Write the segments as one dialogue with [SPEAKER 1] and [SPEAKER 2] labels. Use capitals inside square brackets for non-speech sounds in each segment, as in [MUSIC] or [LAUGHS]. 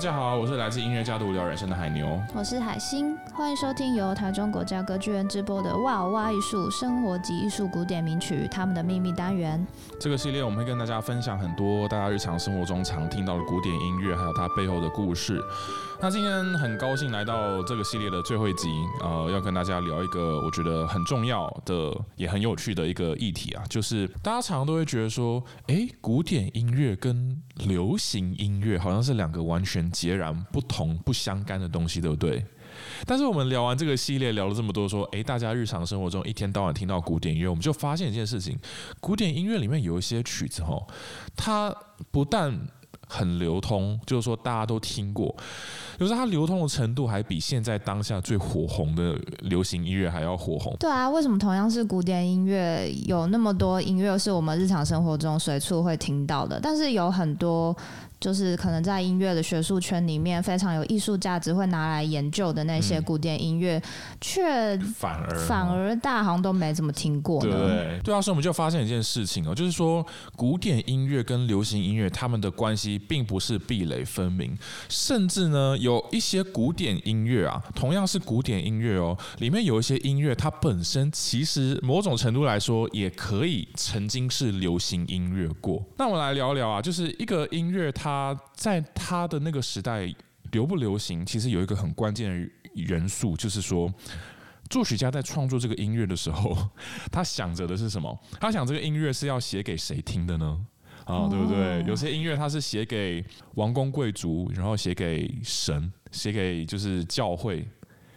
[SPEAKER 1] 家好，我是来自音乐家的无聊人生的海牛，
[SPEAKER 2] 我是海星，欢迎收听由台中国家歌剧院直播的哇哦哇艺术生活及艺术古典名曲他们的秘密单元。
[SPEAKER 1] 这个系列我们会跟大家分享很多大家日常生活中常听到的古典音乐，还有它背后的故事。那今天很高兴来到这个系列的最后一集，呃，要跟大家聊一个我觉得很重要的也很有趣的一个议题啊，就是大家常常都会觉得说，诶，古典音乐跟流行音乐好像是两个完全截然不同、不相干的东西，对不对？但是我们聊完这个系列，聊了这么多，说，诶，大家日常生活中一天到晚听到古典音乐，我们就发现一件事情，古典音乐里面有一些曲子，吼，它不但很流通，就是说大家都听过，就是它流通的程度还比现在当下最火红的流行音乐还要火红。
[SPEAKER 2] 对啊，为什么同样是古典音乐，有那么多音乐是我们日常生活中随处会听到的，但是有很多。就是可能在音乐的学术圈里面非常有艺术价值，会拿来研究的那些古典音乐，却、嗯、反而反而大家好像都没怎么听过。对
[SPEAKER 1] 对啊，所以我们就发现一件事情哦，就是说古典音乐跟流行音乐他们的关系并不是壁垒分明，甚至呢有一些古典音乐啊，同样是古典音乐哦，里面有一些音乐它本身其实某种程度来说也可以曾经是流行音乐过。那我们来聊聊啊，就是一个音乐它。他在他的那个时代流不流行，其实有一个很关键的元素，就是说，作曲家在创作这个音乐的时候，[LAUGHS] 他想着的是什么？他想这个音乐是要写给谁听的呢？啊，对不对？有些音乐他是写给王公贵族，然后写给神，写给就是教会。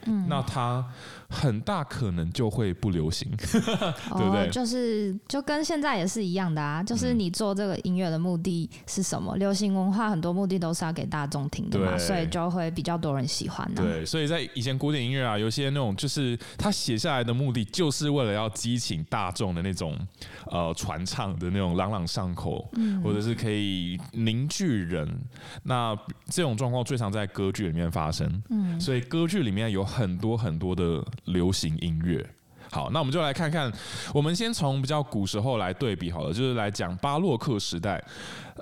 [SPEAKER 1] 嗯，那它很大可能就会不流行，[LAUGHS] 对不对？
[SPEAKER 2] 哦，就是就跟现在也是一样的啊，就是你做这个音乐的目的是什么？流行文化很多目的都是要给大众听的嘛，所以就会比较多人喜欢啊。
[SPEAKER 1] 对，所以在以前古典音乐啊，有些那种就是他写下来的目的，就是为了要激起大众的那种呃传唱的那种朗朗上口，嗯，或者是可以凝聚人。那这种状况最常在歌剧里面发生，嗯，所以歌剧里面有。很多很多的流行音乐，好，那我们就来看看，我们先从比较古时候来对比好了，就是来讲巴洛克时代。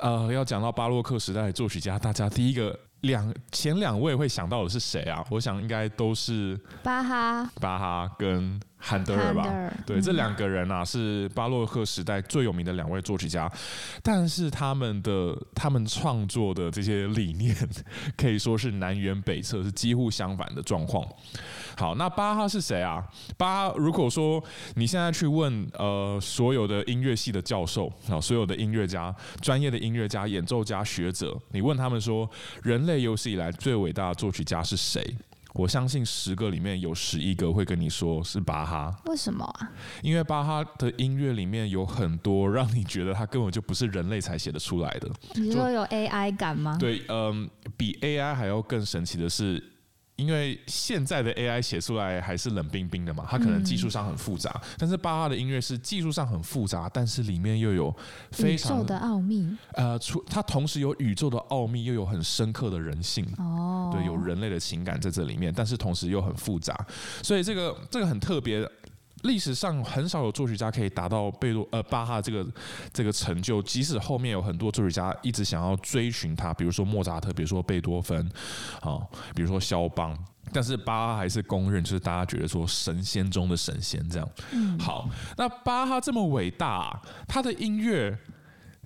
[SPEAKER 1] 呃，要讲到巴洛克时代的作曲家，大家第一个两前两位会想到的是谁啊？我想应该都是
[SPEAKER 2] 巴哈、
[SPEAKER 1] 巴哈跟。韩德尔吧，对，嗯、这两个人啊是巴洛克时代最有名的两位作曲家，但是他们的他们创作的这些理念 [LAUGHS] 可以说是南辕北辙，是几乎相反的状况。好，那巴哈是谁啊？巴哈，如果说你现在去问呃所有的音乐系的教授啊，所有的音乐家、专业的音乐家、演奏家、学者，你问他们说，人类有史以来最伟大的作曲家是谁？我相信十个里面有十一个会跟你说是巴哈。
[SPEAKER 2] 为什么啊？
[SPEAKER 1] 因为巴哈的音乐里面有很多让你觉得他根本就不是人类才写得出来的。
[SPEAKER 2] 你说有 AI 感吗？
[SPEAKER 1] 对，嗯，比 AI 还要更神奇的是。因为现在的 AI 写出来还是冷冰冰的嘛，它可能技术上很复杂，嗯、但是巴哈的音乐是技术上很复杂，但是里面又有非常
[SPEAKER 2] 宇宙的奥秘。
[SPEAKER 1] 呃，出它同时有宇宙的奥秘，又有很深刻的人性。哦，对，有人类的情感在这里面，但是同时又很复杂，所以这个这个很特别。历史上很少有作曲家可以达到贝多呃巴哈这个这个成就，即使后面有很多作曲家一直想要追寻他，比如说莫扎特，比如说贝多芬，啊，比如说肖邦，但是巴哈还是公认，就是大家觉得说神仙中的神仙这样。嗯，好，那巴哈这么伟大，他的音乐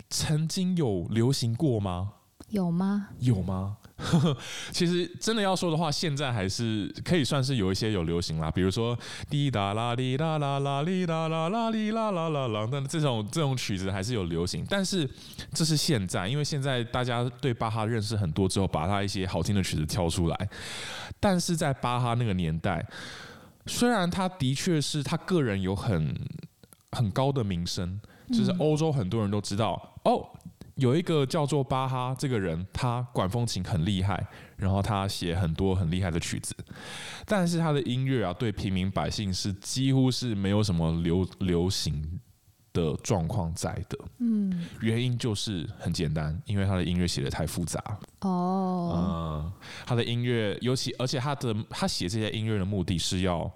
[SPEAKER 1] 曾经有流行过吗？
[SPEAKER 2] 有吗？
[SPEAKER 1] 有吗？[LAUGHS] 其实真的要说的话，现在还是可以算是有一些有流行啦，比如说滴答啦滴啦啦啦滴答啦啦滴啦啦啦啦，但这种这种曲子还是有流行。但是这是现在，因为现在大家对巴哈认识很多之后，把他一些好听的曲子挑出来。但是在巴哈那个年代，虽然他的确是他个人有很很高的名声，就是欧洲很多人都知道哦。有一个叫做巴哈这个人，他管风琴很厉害，然后他写很多很厉害的曲子，但是他的音乐啊，对平民百姓是几乎是没有什么流流行的状况在的。嗯，原因就是很简单，因为他的音乐写的太复杂。哦，嗯，他的音乐尤其，而且他的他写这些音乐的目的是要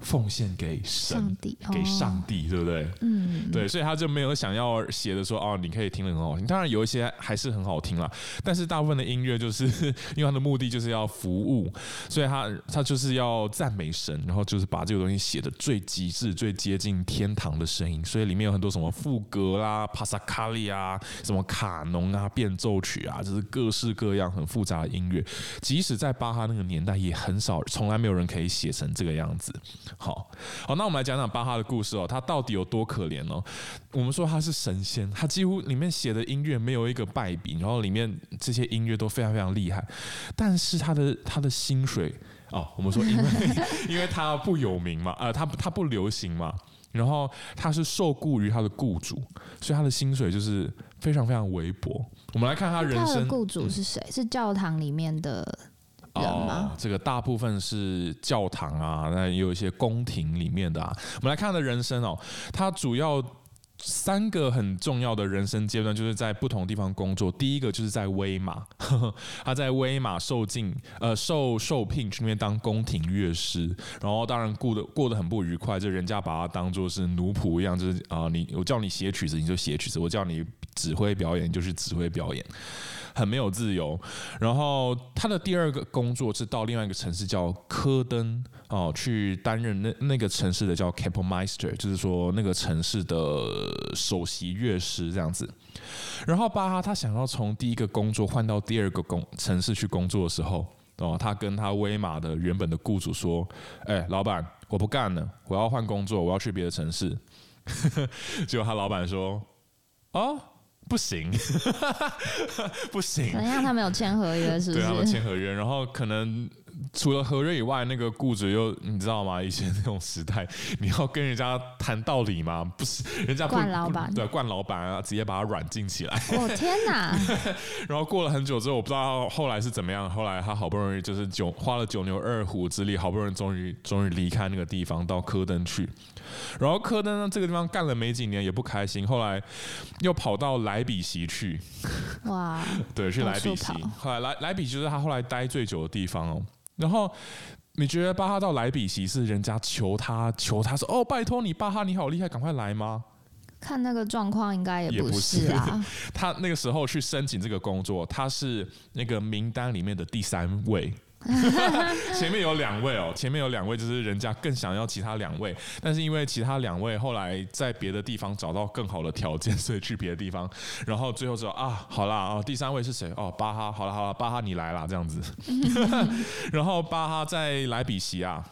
[SPEAKER 1] 奉献给神，
[SPEAKER 2] 上帝
[SPEAKER 1] 给上帝，
[SPEAKER 2] 哦、
[SPEAKER 1] 对不对？
[SPEAKER 2] 嗯，
[SPEAKER 1] 对，所以他就没有想要写的说哦，你可以听得很好听。当然有一些还是很好听啦，但是大部分的音乐就是 [LAUGHS] 因为他的目的就是要服务，所以他他就是要赞美神，然后就是把这个东西写的最极致、最接近天堂的声音。所以里面有很多什么副格啦、帕萨卡利啊、什么卡农啊、变奏曲啊，就是各式各样很复杂的音乐。即使在巴哈那个年代，也很少，从来没有人可以写成这个样子。好好，那我们来讲讲巴哈的故事哦，他到底有多可怜哦？我们说他是神仙，他几乎里面写的音乐没有一个败笔，然后里面这些音乐都非常非常厉害，但是他的他的薪水哦，我们说因为 [LAUGHS] 因为他不有名嘛，呃，他他不流行嘛，然后他是受雇于他的雇主，所以他的薪水就是非常非常微薄。我们来看他人生，他的
[SPEAKER 2] 雇主是谁？嗯、是教堂里面的。
[SPEAKER 1] 哦，这个大部分是教堂啊，那也有一些宫廷里面的啊。我们来看他的人生哦，他主要三个很重要的人生阶段，就是在不同地方工作。第一个就是在威马，呵 [LAUGHS] 呵他在威马受尽呃受受聘去那边当宫廷乐师，然后当然过得过得很不愉快，就人家把他当做是奴仆一样，就是啊、你我叫你写曲子你就写曲子，我叫你指挥表演就是指挥表演。很没有自由，然后他的第二个工作是到另外一个城市叫科登哦，去担任那那个城市的叫 capellmeister，就是说那个城市的首席乐师这样子。然后巴哈他想要从第一个工作换到第二个工城市去工作的时候，哦，他跟他威马的原本的雇主说：“哎，老板，我不干了，我要换工作，我要去别的城市。” [LAUGHS] 结果他老板说：“哦。”不行，[LAUGHS] 不行。
[SPEAKER 2] 怎样？他们有签合约，是不是？
[SPEAKER 1] 对，他们签合约，然后可能除了何瑞以外，那个雇主又你知道吗？以前那种时代，[LAUGHS] 你要跟人家谈道理吗？不是，人家
[SPEAKER 2] 惯老板，
[SPEAKER 1] 对，惯老板啊，直接把他软禁起来。
[SPEAKER 2] 我、哦、天哪！[LAUGHS]
[SPEAKER 1] 然后过了很久之后，我不知道后来是怎么样。后来他好不容易就是九花了九牛二虎之力，好不容易终于终于离开那个地方，到科登去。然后科登呢，这个地方干了没几年也不开心，后来又跑到莱比锡去。哇，对，去莱比锡。后来莱莱比锡就是他后来待最久的地方哦。然后你觉得巴哈到莱比锡是人家求他求他说哦，拜托你巴哈你好厉害，赶快来吗？
[SPEAKER 2] 看那个状况应该也不是啊。
[SPEAKER 1] 是 [LAUGHS] 他那个时候去申请这个工作，他是那个名单里面的第三位。[LAUGHS] 前面有两位哦，前面有两位，就是人家更想要其他两位，但是因为其他两位后来在别的地方找到更好的条件，所以去别的地方，然后最后说啊，好啦，哦，第三位是谁？哦，巴哈，好了好了，巴哈你来啦，这样子，[LAUGHS] 然后巴哈在莱比锡啊，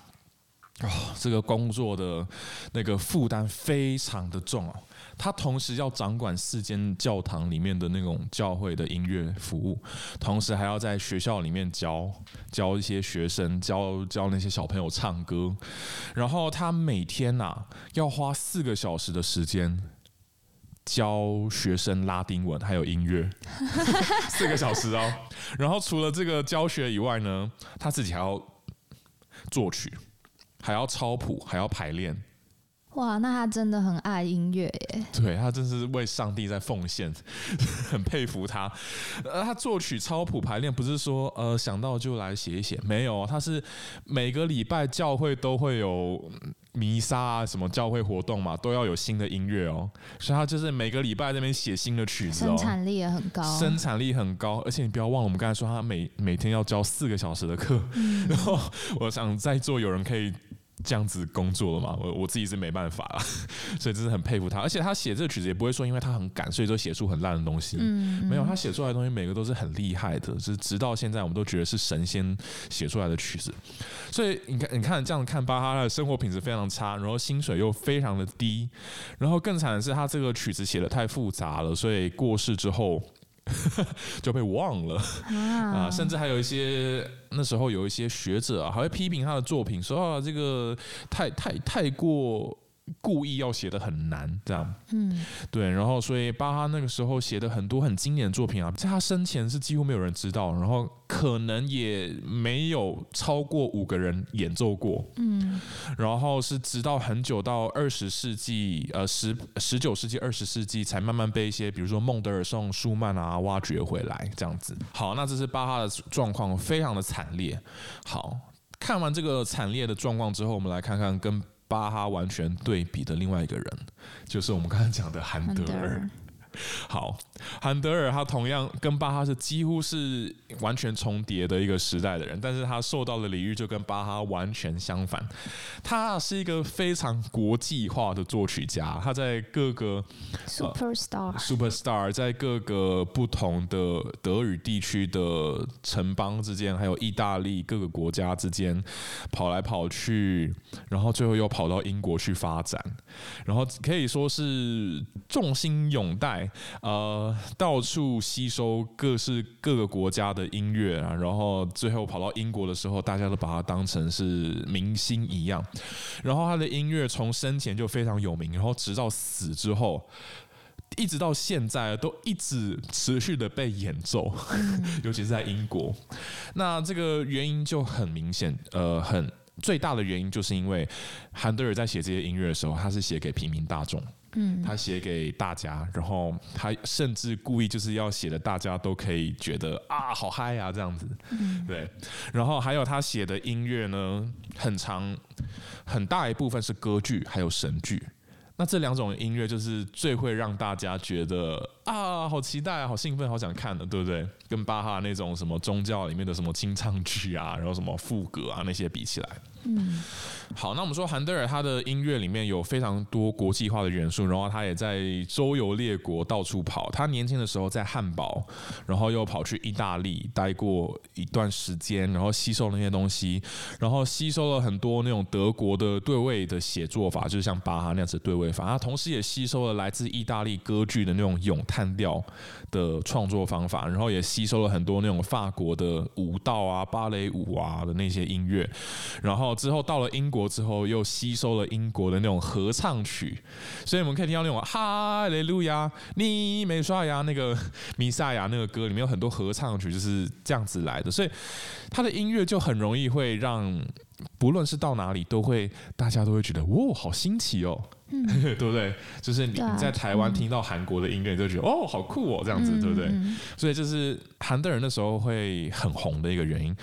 [SPEAKER 1] 哦，这个工作的那个负担非常的重哦。他同时要掌管四间教堂里面的那种教会的音乐服务，同时还要在学校里面教教一些学生，教教那些小朋友唱歌。然后他每天呐、啊、要花四个小时的时间教学生拉丁文还有音乐，[LAUGHS] 四个小时哦。然后除了这个教学以外呢，他自己还要作曲，还要抄谱，还要排练。
[SPEAKER 2] 哇，那他真的很爱音乐耶！
[SPEAKER 1] 对，他真是为上帝在奉献，[LAUGHS] 很佩服他。呃，他作曲、抄谱、排练，不是说呃想到就来写一写，没有，他是每个礼拜教会都会有弥撒啊，什么教会活动嘛，都要有新的音乐哦。所以他就是每个礼拜在那边写新的曲子哦，
[SPEAKER 2] 生产力也很高，
[SPEAKER 1] 生产力很高。而且你不要忘了，我们刚才说他每每天要教四个小时的课，嗯、[LAUGHS] 然后我想在座有人可以。这样子工作了嘛？我我自己是没办法了，[LAUGHS] 所以真是很佩服他。而且他写这个曲子也不会说，因为他很赶，所以就写出很烂的东西。嗯，没有，他写出来的东西每个都是很厉害的，就是直到现在我们都觉得是神仙写出来的曲子。所以你看，你看这样看巴哈，他的生活品质非常差，然后薪水又非常的低，然后更惨的是他这个曲子写的太复杂了，所以过世之后。[LAUGHS] 就被忘了啊！甚至还有一些那时候有一些学者啊，还会批评他的作品，说啊，这个太太太过。故意要写的很难，这样，嗯，对，然后所以巴哈那个时候写的很多很经典的作品啊，在他生前是几乎没有人知道，然后可能也没有超过五个人演奏过，嗯，然后是直到很久到二十世纪，呃，十十九世纪、二十世纪才慢慢被一些比如说孟德尔颂、舒曼啊挖掘回来，这样子。好，那这是巴哈的状况，非常的惨烈。好。看完这个惨烈的状况之后，我们来看看跟巴哈完全对比的另外一个人，就是我们刚才讲的韩德尔。好，韩德尔他同样跟巴哈是几乎是完全重叠的一个时代的人，但是他受到的礼遇就跟巴哈完全相反。他是一个非常国际化的作曲家，他在各个
[SPEAKER 2] superstar、
[SPEAKER 1] 呃、superstar 在各个不同的德语地区的城邦之间，还有意大利各个国家之间跑来跑去，然后最后又跑到英国去发展，然后可以说是众星拥戴。呃，到处吸收各式各个国家的音乐啊，然后最后跑到英国的时候，大家都把他当成是明星一样。然后他的音乐从生前就非常有名，然后直到死之后，一直到现在都一直持续的被演奏，[LAUGHS] 尤其是在英国。那这个原因就很明显，呃，很最大的原因就是因为韩德尔在写这些音乐的时候，他是写给平民大众。嗯，他写给大家，然后他甚至故意就是要写的大家都可以觉得啊，好嗨啊这样子，嗯，对。然后还有他写的音乐呢，很长，很大一部分是歌剧，还有神剧。那这两种音乐就是最会让大家觉得啊，好期待啊，好兴奋，好想看的，对不对？跟巴哈那种什么宗教里面的什么清唱剧啊，然后什么副歌啊那些比起来。嗯，好，那我们说韩德尔他的音乐里面有非常多国际化的元素，然后他也在周游列国到处跑。他年轻的时候在汉堡，然后又跑去意大利待过一段时间，然后吸收那些东西，然后吸收了很多那种德国的对位的写作法，就是像巴哈那样子对位法。他同时也吸收了来自意大利歌剧的那种咏叹调的创作方法，然后也吸收了很多那种法国的舞蹈啊、芭蕾舞啊的那些音乐，然后。之后到了英国之后，又吸收了英国的那种合唱曲，所以我们可以听到那种哈利路亚，你没刷牙那个弥赛亚那个歌里面有很多合唱曲，就是这样子来的，所以他的音乐就很容易会让不论是到哪里都会大家都会觉得哇，好新奇哦，嗯、[LAUGHS] 对不对？就是你你在台湾听到韩国的音乐，你就觉得哦，好酷哦，这样子对不对？所以这是韩德尔那时候会很红的一个原因。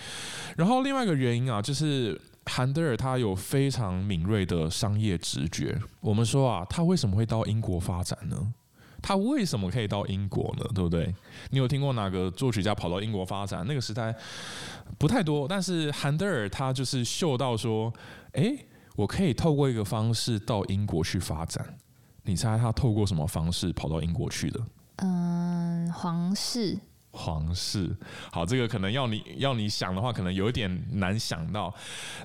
[SPEAKER 1] 然后另外一个原因啊，就是。韩德尔他有非常敏锐的商业直觉。我们说啊，他为什么会到英国发展呢？他为什么可以到英国呢？对不对？你有听过哪个作曲家跑到英国发展？那个时代不太多，但是韩德尔他就是嗅到说，诶，我可以透过一个方式到英国去发展。你猜他透过什么方式跑到英国去的？
[SPEAKER 2] 嗯，皇室。
[SPEAKER 1] 皇室，好，这个可能要你要你想的话，可能有一点难想到。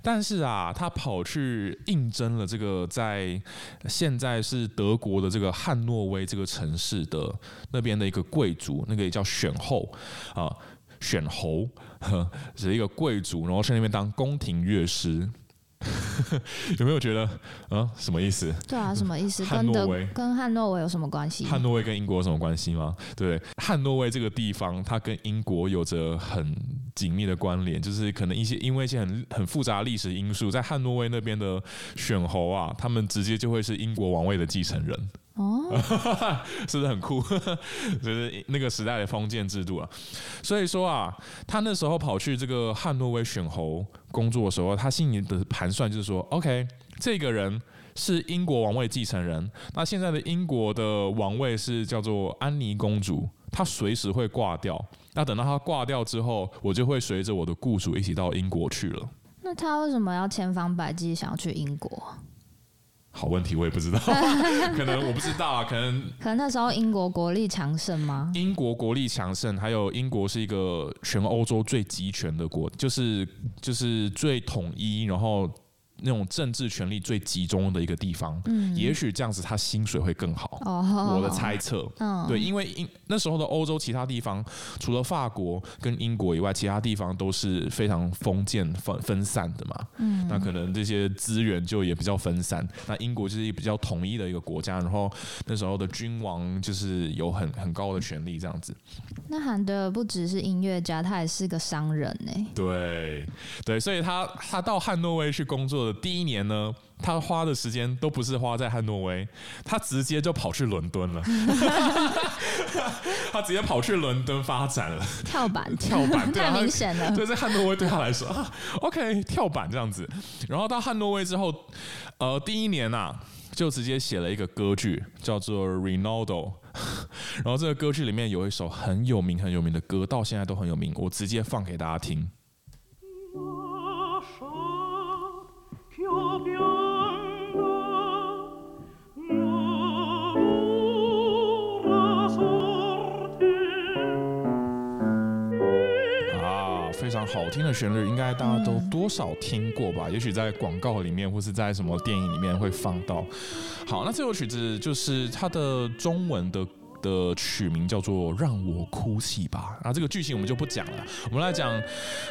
[SPEAKER 1] 但是啊，他跑去应征了这个在现在是德国的这个汉诺威这个城市的那边的一个贵族，那个也叫选后啊，选侯，是一个贵族，然后去那边当宫廷乐师。[LAUGHS] 有没有觉得啊？什么意思？
[SPEAKER 2] 对啊，什么意思？汉诺威跟汉诺威有什么关系？
[SPEAKER 1] 汉诺威跟英国有什么关系吗？对，汉诺威这个地方，它跟英国有着很紧密的关联，就是可能一些因为一些很很复杂的历史因素，在汉诺威那边的选侯啊，他们直接就会是英国王位的继承人。哦，[LAUGHS] 是不是很酷？[LAUGHS] 就是那个时代的封建制度啊。所以说啊，他那时候跑去这个汉诺威选侯工作的时候，他心里的盘算就是说，OK，这个人是英国王位继承人。那现在的英国的王位是叫做安妮公主，她随时会挂掉。那等到她挂掉之后，我就会随着我的雇主一起到英国去了。
[SPEAKER 2] 那他为什么要千方百计想要去英国？
[SPEAKER 1] 好问题，我也不知道，[LAUGHS] 可能我不知道啊，可能
[SPEAKER 2] 可能那时候英国国力强盛吗？
[SPEAKER 1] 英国国力强盛，还有英国是一个全欧洲最集权的国，就是就是最统一，然后。那种政治权力最集中的一个地方，嗯，也许这样子他薪水会更好。哦，我的猜测，嗯，对，因为英那时候的欧洲其他地方，除了法国跟英国以外，其他地方都是非常封建分分散的嘛。嗯，那可能这些资源就也比较分散。那英国就是一比较统一的一个国家，然后那时候的君王就是有很很高的权力这样子。
[SPEAKER 2] 那韩德尔不只是音乐家，他也是个商人呢。
[SPEAKER 1] 对，对，所以他他到汉诺威去工作的。第一年呢，他花的时间都不是花在汉诺威，他直接就跑去伦敦了。[LAUGHS] 他直接跑去伦敦发展了，
[SPEAKER 2] 跳板，
[SPEAKER 1] 跳板，
[SPEAKER 2] 太明显了。
[SPEAKER 1] 对，在汉诺威对他来说啊，OK，跳板这样子。然后到汉诺威之后，呃，第一年呐、啊，就直接写了一个歌剧，叫做《Rinaldo》。[LAUGHS] 然后这个歌剧里面有一首很有名、很有名的歌，到现在都很有名，我直接放给大家听。好听的旋律，应该大家都多少听过吧？也许在广告里面，或是在什么电影里面会放到。好，那这首曲子就是它的中文的的曲名叫做《让我哭泣吧》。啊这个剧情我们就不讲了，我们来讲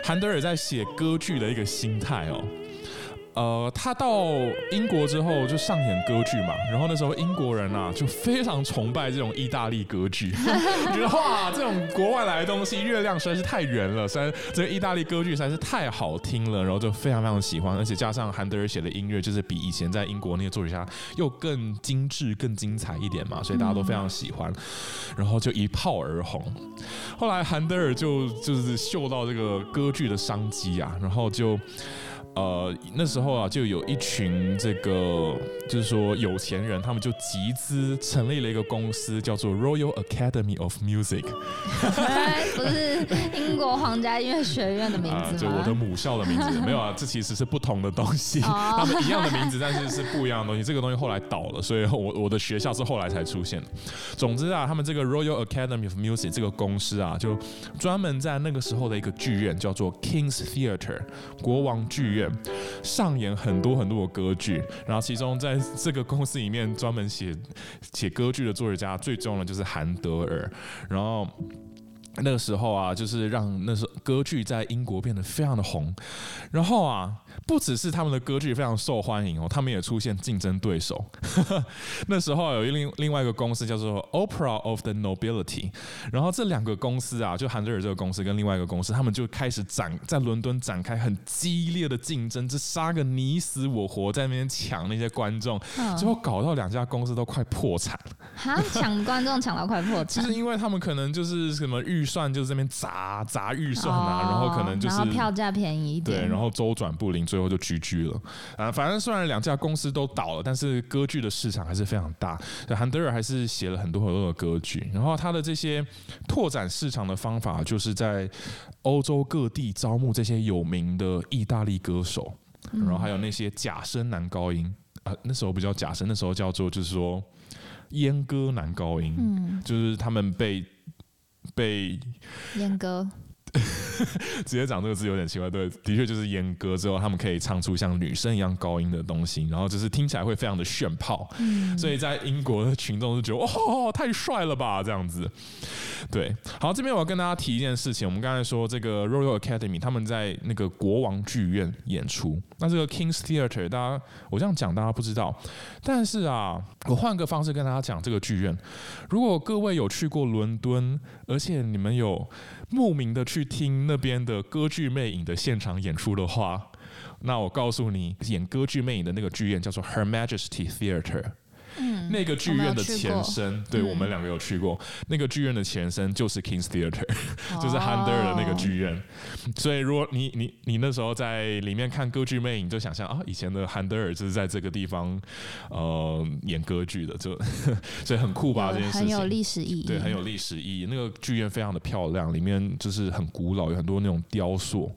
[SPEAKER 1] 韩德尔在写歌剧的一个心态哦。呃，他到英国之后就上演歌剧嘛，然后那时候英国人啊就非常崇拜这种意大利歌剧，[LAUGHS] 觉得哇，这种国外来的东西，月亮实在是太圆了，实在这个意大利歌剧实在是太好听了，然后就非常非常喜欢，而且加上韩德尔写的音乐，就是比以前在英国那些作曲家又更精致、更精彩一点嘛，所以大家都非常喜欢，然后就一炮而红。后来韩德尔就就是嗅到这个歌剧的商机啊，然后就。呃，那时候啊，就有一群这个，就是说有钱人，他们就集资成立了一个公司，叫做 Royal Academy of Music。
[SPEAKER 2] 不是英国皇家音乐学院的名字吗？
[SPEAKER 1] 就我的母校的名字没有啊，这其实是不同的东西，[LAUGHS] 他们一样的名字，但是是不一样的东西。这个东西后来倒了，所以我我的学校是后来才出现的。总之啊，他们这个 Royal Academy of Music 这个公司啊，就专门在那个时候的一个剧院叫做 King's Theatre 国王剧院。上演很多很多的歌剧，然后其中在这个公司里面专门写写歌剧的作曲家最重要的就是韩德尔，然后。那个时候啊，就是让那时候歌剧在英国变得非常的红，然后啊，不只是他们的歌剧非常受欢迎哦，他们也出现竞争对手。[LAUGHS] 那时候有一另另外一个公司叫做 Opera of the Nobility，然后这两个公司啊，就韩德尔这个公司跟另外一个公司，他们就开始展在伦敦展开很激烈的竞争，这杀个你死我活，在那边抢那些观众，最后搞到两家公司都快破产了。
[SPEAKER 2] 哈，抢观众抢到快破产，[LAUGHS]
[SPEAKER 1] 就是因为他们可能就是什么预算就是这边砸砸预算啊，然后可能就是
[SPEAKER 2] 票价便宜一点，
[SPEAKER 1] 对，然后周转不灵，最后就居居了啊。反正虽然两家公司都倒了，但是歌剧的市场还是非常大。韩德尔还是写了很多很多的歌剧，然后他的这些拓展市场的方法，就是在欧洲各地招募这些有名的意大利歌手，然后还有那些假声男高音啊，那时候不叫假声，那时候叫做就是说阉割男高音，嗯，就是他们被。被
[SPEAKER 2] 阉割，[LAUGHS]
[SPEAKER 1] 直接讲这个字有点奇怪。对，的确就是阉割之后，他们可以唱出像女生一样高音的东西，然后就是听起来会非常的炫炮。嗯，所以在英国的群众就觉得哦，太帅了吧，这样子。[LAUGHS] 对，好，这边我要跟大家提一件事情。我们刚才说这个 Royal Academy 他们在那个国王剧院演出，那这个 King's Theatre 大家我这样讲大家不知道，但是啊，我换个方式跟大家讲这个剧院。如果各位有去过伦敦，而且你们有慕名的去听那边的歌剧魅影的现场演出的话，那我告诉你，演歌剧魅影的那个剧院叫做 Her Majesty Theatre。嗯，那个剧院的前身，我对我们两个有去过。嗯、那个剧院的前身就是 King's Theatre，[LAUGHS] 就是韩德尔的那个剧院。所以如果你你你那时候在里面看歌剧魅影，就想象啊，以前的韩德尔就是在这个地方呃演歌剧的，就 [LAUGHS] 所以很酷吧？这件事情
[SPEAKER 2] 很有历史意义，
[SPEAKER 1] 对，很有历史意义。那个剧院非常的漂亮，里面就是很古老，有很多那种雕塑。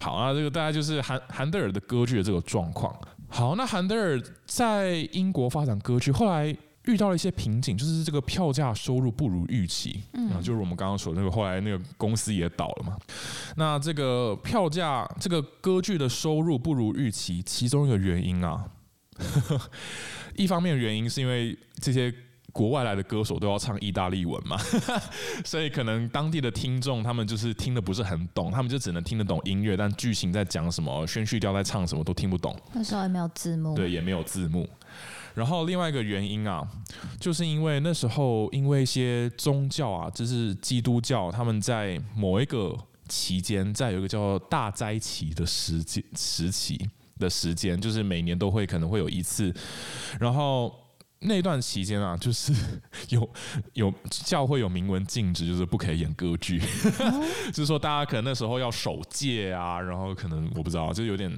[SPEAKER 1] 好啊，这个大概就是韩韩德尔的歌剧的这个状况。好，那韩德尔在英国发展歌剧，后来遇到了一些瓶颈，就是这个票价收入不如预期。嗯，就是我们刚刚说的那个，后来那个公司也倒了嘛。那这个票价，这个歌剧的收入不如预期，其中一个原因啊，[LAUGHS] 一方面原因是因为这些。国外来的歌手都要唱意大利文嘛，[LAUGHS] 所以可能当地的听众他们就是听得不是很懂，他们就只能听得懂音乐，但剧情在讲什么、宣叙调在唱什么都听不懂。
[SPEAKER 2] 那时候也没有字幕，
[SPEAKER 1] 对，也没有字幕。然后另外一个原因啊，就是因为那时候因为一些宗教啊，就是基督教，他们在某一个期间，在有一个叫大灾期的时间时期的时间，就是每年都会可能会有一次，然后。那段期间啊，就是 [LAUGHS] 有有教会有明文禁止，就是不可以演歌剧，哦、[LAUGHS] 就是说大家可能那时候要守戒啊，然后可能我不知道，就有点，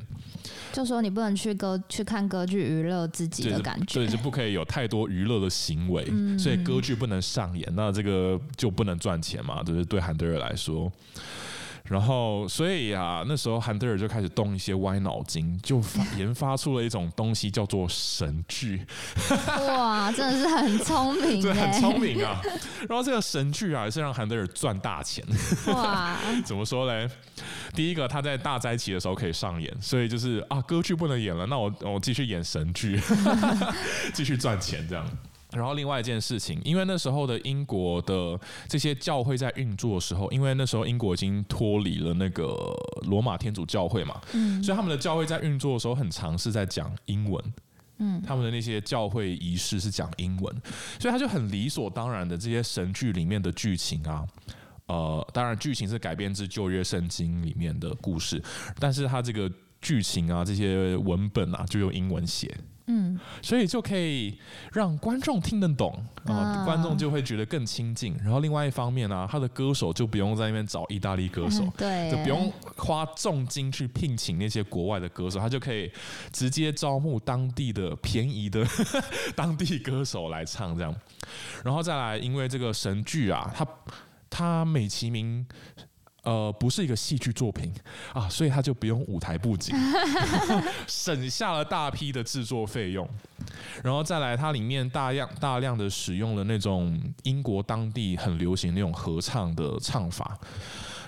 [SPEAKER 2] 就说你不能去歌去看歌剧娱乐自己的感觉，
[SPEAKER 1] 对，就不可以有太多娱乐的行为，嗯、所以歌剧不能上演，那这个就不能赚钱嘛，就是对韩德尔来说。然后，所以啊，那时候韩德尔就开始动一些歪脑筋，就发研发出了一种东西，叫做神剧。
[SPEAKER 2] 哇，真的是很聪明，[LAUGHS]
[SPEAKER 1] 对，很聪明啊。然后这个神剧啊，也是让韩德尔赚大钱。哇，[LAUGHS] 怎么说嘞？第一个，他在大灾期的时候可以上演，所以就是啊，歌剧不能演了，那我我继续演神剧，[LAUGHS] 继续赚钱这样。然后另外一件事情，因为那时候的英国的这些教会在运作的时候，因为那时候英国已经脱离了那个罗马天主教会嘛，嗯，所以他们的教会在运作的时候，很尝试在讲英文，嗯，他们的那些教会仪式是讲英文，所以他就很理所当然的这些神剧里面的剧情啊，呃，当然剧情是改编自旧约圣经里面的故事，但是他这个剧情啊，这些文本啊，就用英文写。嗯，所以就可以让观众听得懂啊，观众就会觉得更亲近。然后另外一方面呢、啊，他的歌手就不用在那边找意大利歌手，对，就不用花重金去聘请那些国外的歌手，他就可以直接招募当地的便宜的 [LAUGHS] 当地歌手来唱这样。然后再来，因为这个神剧啊，他他美其名。呃，不是一个戏剧作品啊，所以他就不用舞台布景，[LAUGHS] 省下了大批的制作费用。然后再来，它里面大量大量的使用了那种英国当地很流行那种合唱的唱法。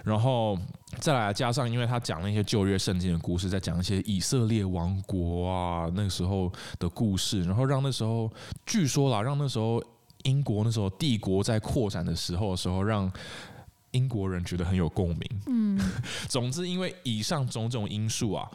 [SPEAKER 1] 然后再来加上，因为他讲那些旧约圣经的故事，在讲一些以色列王国啊那时候的故事，然后让那时候据说啦，让那时候英国那时候帝国在扩展的时候的时候让。英国人觉得很有共鸣。嗯，[LAUGHS] 总之，因为以上种种因素啊，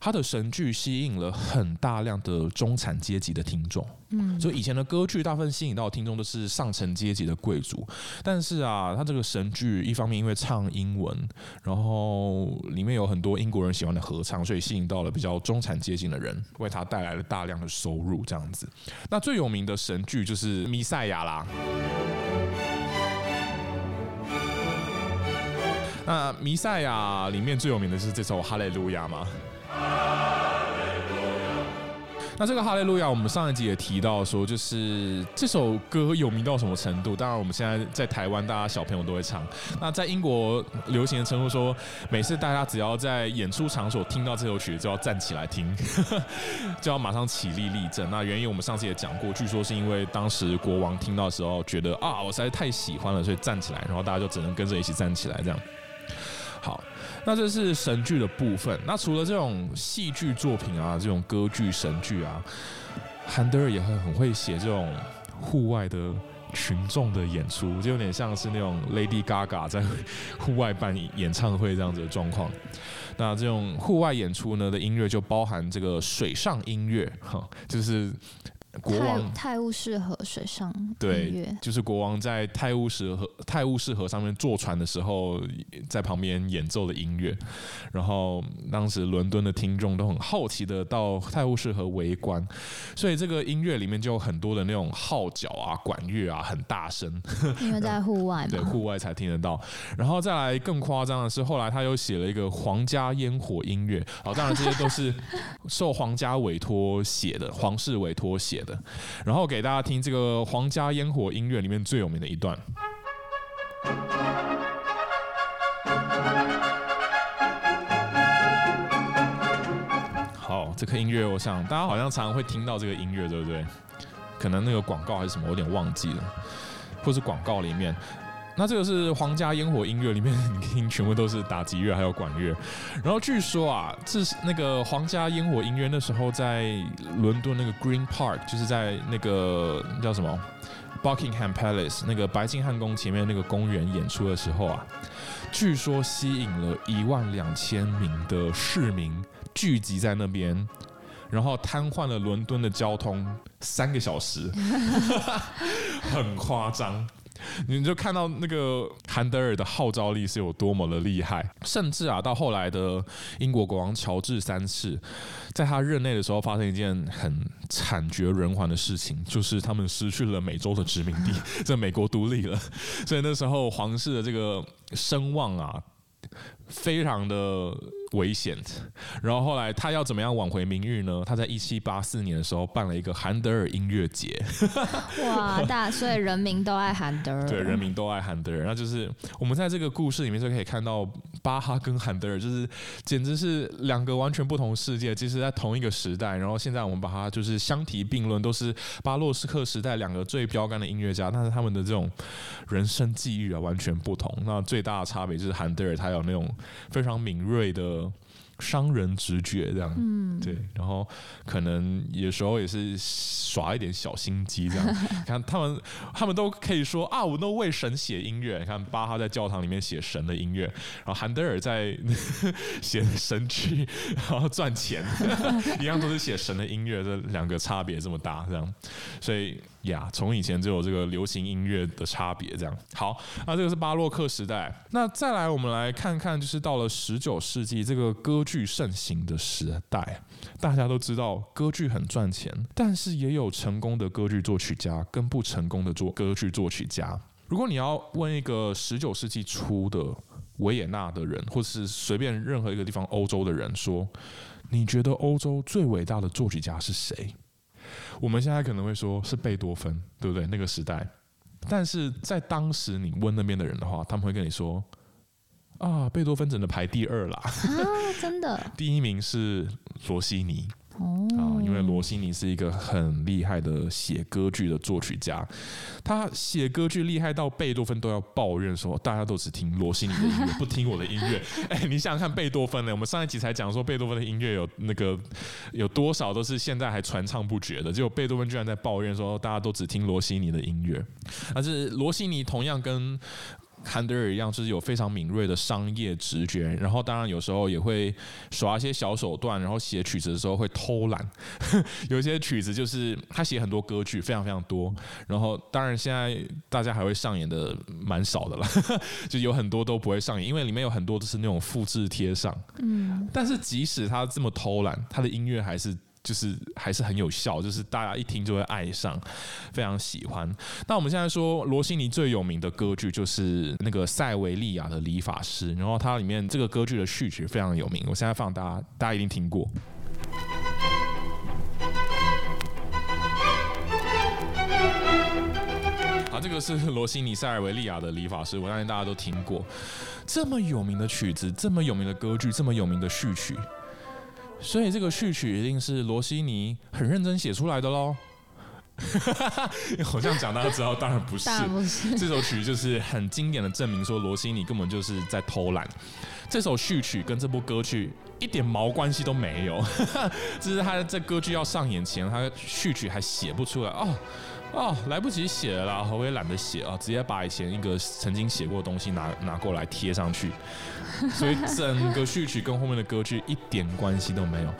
[SPEAKER 1] 他的神剧吸引了很大量的中产阶级的听众。嗯，所以以前的歌剧大部分吸引到的听众都是上层阶级的贵族，但是啊，他这个神剧一方面因为唱英文，然后里面有很多英国人喜欢的合唱，所以吸引到了比较中产阶级的人，为他带来了大量的收入。这样子，那最有名的神剧就是《弥赛亚》啦。那弥赛亚里面最有名的是这首《哈利路亚》吗？那这个《哈利路亚》，我们上一集也提到说，就是这首歌有名到什么程度？当然，我们现在在台湾，大家小朋友都会唱。那在英国流行的称呼说，每次大家只要在演出场所听到这首曲，就要站起来听，[LAUGHS] 就要马上起立立正。那原因我们上次也讲过，据说是因为当时国王听到的时候觉得啊，我实在太喜欢了，所以站起来，然后大家就只能跟着一起站起来这样。好，那这是神剧的部分。那除了这种戏剧作品啊，这种歌剧、神剧啊，韩德尔也很很会写这种户外的群众的演出，就有点像是那种 Lady Gaga 在户外办演唱会这样子的状况。那这种户外演出呢的音乐就包含这个水上音乐，哈，就是。国王
[SPEAKER 2] 泰晤士河水上
[SPEAKER 1] 对，就是国王在泰晤士河泰晤士河上面坐船的时候，在旁边演奏的音乐。然后当时伦敦的听众都很好奇的到泰晤士河围观，所以这个音乐里面就有很多的那种号角啊、管乐啊，很大声。
[SPEAKER 2] 因为在 [LAUGHS] 户外嘛，
[SPEAKER 1] 对，户外才听得到。然后再来更夸张的是，后来他又写了一个皇家烟火音乐。好，当然这些都是受皇家委托写的，皇室委托写然后给大家听这个皇家烟火音乐里面最有名的一段。好，这个音乐，我想大家好像常常会听到这个音乐，对不对？可能那个广告还是什么，我有点忘记了，或是广告里面。那这个是皇家烟火音乐里面，你听全部都是打击乐还有管乐。然后据说啊，这是那个皇家烟火音乐那时候在伦敦那个 Green Park，就是在那个叫什么 Buckingham Palace 那个白金汉宫前面那个公园演出的时候啊，据说吸引了一万两千名的市民聚集在那边，然后瘫痪了伦敦的交通三个小时，[LAUGHS] 很夸张。你就看到那个韩德尔的号召力是有多么的厉害，甚至啊，到后来的英国国王乔治三世，在他任内的时候，发生一件很惨绝人寰的事情，就是他们失去了美洲的殖民地，[LAUGHS] 在美国独立了，所以那时候皇室的这个声望啊，非常的。危险，然后后来他要怎么样挽回名誉呢？他在一七八四年的时候办了一个韩德尔音乐节。
[SPEAKER 2] 哇，大，所以人民都爱韩德尔。
[SPEAKER 1] 对，人民都爱韩德尔。那就是我们在这个故事里面就可以看到巴哈跟韩德尔，就是简直是两个完全不同世界。其实，在同一个时代，然后现在我们把它就是相提并论，都是巴洛斯克时代两个最标杆的音乐家，但是他们的这种人生际遇啊完全不同。那最大的差别就是韩德尔他有那种非常敏锐的。商人直觉这样，嗯，对，然后可能有时候也是耍一点小心机这样。[LAUGHS] 看他们，他们都可以说啊，我都为神写音乐。你看巴哈在教堂里面写神的音乐，然后韩德尔在写神曲，然后赚钱，[LAUGHS] 一样都是写神的音乐，这两个差别这么大，这样，所以。呀，从以前就有这个流行音乐的差别，这样。好，那这个是巴洛克时代。那再来，我们来看看，就是到了十九世纪这个歌剧盛行的时代。大家都知道，歌剧很赚钱，但是也有成功的歌剧作曲家跟不成功的作歌剧作曲家。如果你要问一个十九世纪初的维也纳的人，或是随便任何一个地方欧洲的人说，你觉得欧洲最伟大的作曲家是谁？我们现在可能会说是贝多芬，对不对？那个时代，但是在当时你问那边的人的话，他们会跟你说啊，贝多芬真的排第二啦，
[SPEAKER 2] 啊，真的，[LAUGHS]
[SPEAKER 1] 第一名是罗西尼。哦，因为罗西尼是一个很厉害的写歌剧的作曲家，他写歌剧厉害到贝多芬都要抱怨说，大家都只听罗西尼的音乐，不听我的音乐。哎，你想想看，贝多芬呢？我们上一集才讲说，贝多芬的音乐有那个有多少都是现在还传唱不绝的，结果贝多芬居然在抱怨说，大家都只听罗西尼的音乐。但是罗西尼同样跟韩德尔一样，就是有非常敏锐的商业直觉，然后当然有时候也会耍一些小手段，然后写曲子的时候会偷懒。[LAUGHS] 有一些曲子就是他写很多歌剧，非常非常多，然后当然现在大家还会上演的蛮少的了，[LAUGHS] 就有很多都不会上演，因为里面有很多都是那种复制贴上。嗯，但是即使他这么偷懒，他的音乐还是。就是还是很有效，就是大家一听就会爱上，非常喜欢。那我们现在说罗西尼最有名的歌剧就是那个塞维利亚的理发师，然后它里面这个歌剧的序曲非常有名，我现在放大家，大家一定听过。啊，这个是罗西尼塞尔维利亚的理发师，我相信大家都听过。这么有名的曲子，这么有名的歌剧，这么有名的序曲。所以这个序曲一定是罗西尼很认真写出来的喽。我这样讲大家知道，当然不是。不是。这首曲就是很经典的证明，说罗西尼根本就是在偷懒。这首序曲跟这部歌剧一点毛关系都没有。[LAUGHS] 这是他在歌剧要上演前，他序曲还写不出来哦。哦，来不及写了啦，我也懒得写啊，直接把以前一个曾经写过的东西拿拿过来贴上去，[LAUGHS] 所以整个序曲跟后面的歌剧一点关系都没有，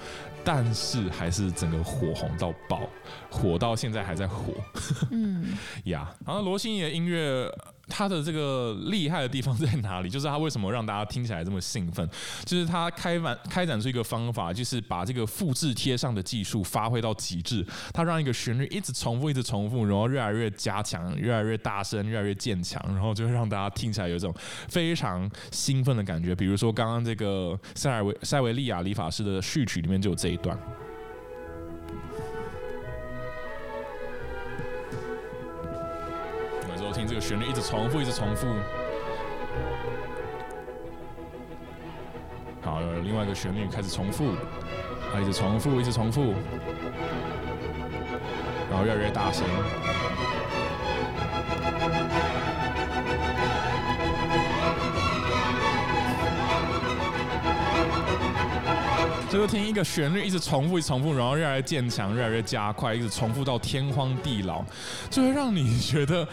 [SPEAKER 1] 但是还是整个火红到爆，火到现在还在火。嗯，[LAUGHS] 呀，然后罗心怡的音乐。他的这个厉害的地方在哪里？就是他为什么让大家听起来这么兴奋？[LAUGHS] 就是他开展开展出一个方法，就是把这个复制贴上的技术发挥到极致。他让一个旋律一直重复，一直重复，然后越来越加强，越来越大声，越来越渐强，然后就会让大家听起来有一种非常兴奋的感觉。比如说刚刚这个塞尔维塞维利亚理发师的序曲里面就有这一段。听这个旋律一直重复，一直重复。好，有另外一个旋律开始重复，啊，一直重复，一直重复，然后越来越大声。最后听一个旋律一直重复，一重复，然后越来越渐强，越来越加快，一直重复到天荒地老，就会让你觉得。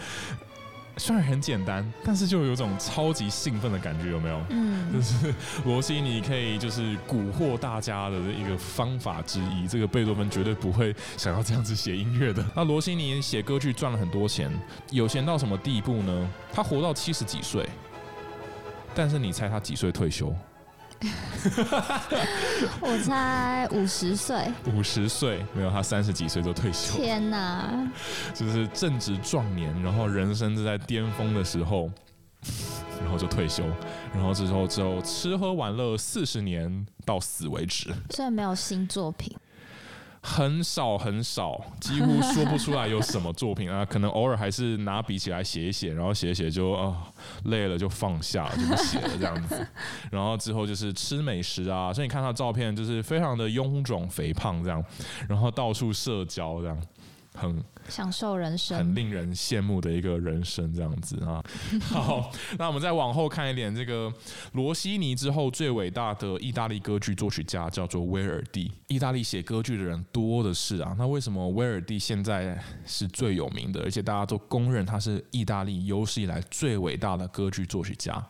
[SPEAKER 1] 虽然很简单，但是就有种超级兴奋的感觉，有没有？
[SPEAKER 2] 嗯，
[SPEAKER 1] 就是罗西尼可以就是蛊惑大家的一个方法之一。这个贝多芬绝对不会想要这样子写音乐的。那罗西尼写歌剧赚了很多钱，有钱到什么地步呢？他活到七十几岁，但是你猜他几岁退休？[LAUGHS]
[SPEAKER 2] 我猜五十岁，
[SPEAKER 1] 五十岁没有，他三十几岁就退休。
[SPEAKER 2] 天哪，
[SPEAKER 1] 就是正值壮年，然后人生正在巅峰的时候，然后就退休，然后之后就吃喝玩乐四十年到死为止。
[SPEAKER 2] 虽然没有新作品。
[SPEAKER 1] 很少很少，几乎说不出来有什么作品啊，[LAUGHS] 可能偶尔还是拿笔起来写一写，然后写一写就啊、哦、累了就放下了就不写了这样子，[LAUGHS] 然后之后就是吃美食啊，所以你看他照片就是非常的臃肿肥胖这样，然后到处社交这样，很。
[SPEAKER 2] 享受人生，
[SPEAKER 1] 很令人羡慕的一个人生，这样子啊。[LAUGHS] 好，那我们再往后看一点，这个罗西尼之后最伟大的意大利歌剧作曲家叫做威尔第。意大利写歌剧的人多的是啊，那为什么威尔第现在是最有名的，而且大家都公认他是意大利有史以来最伟大的歌剧作曲家？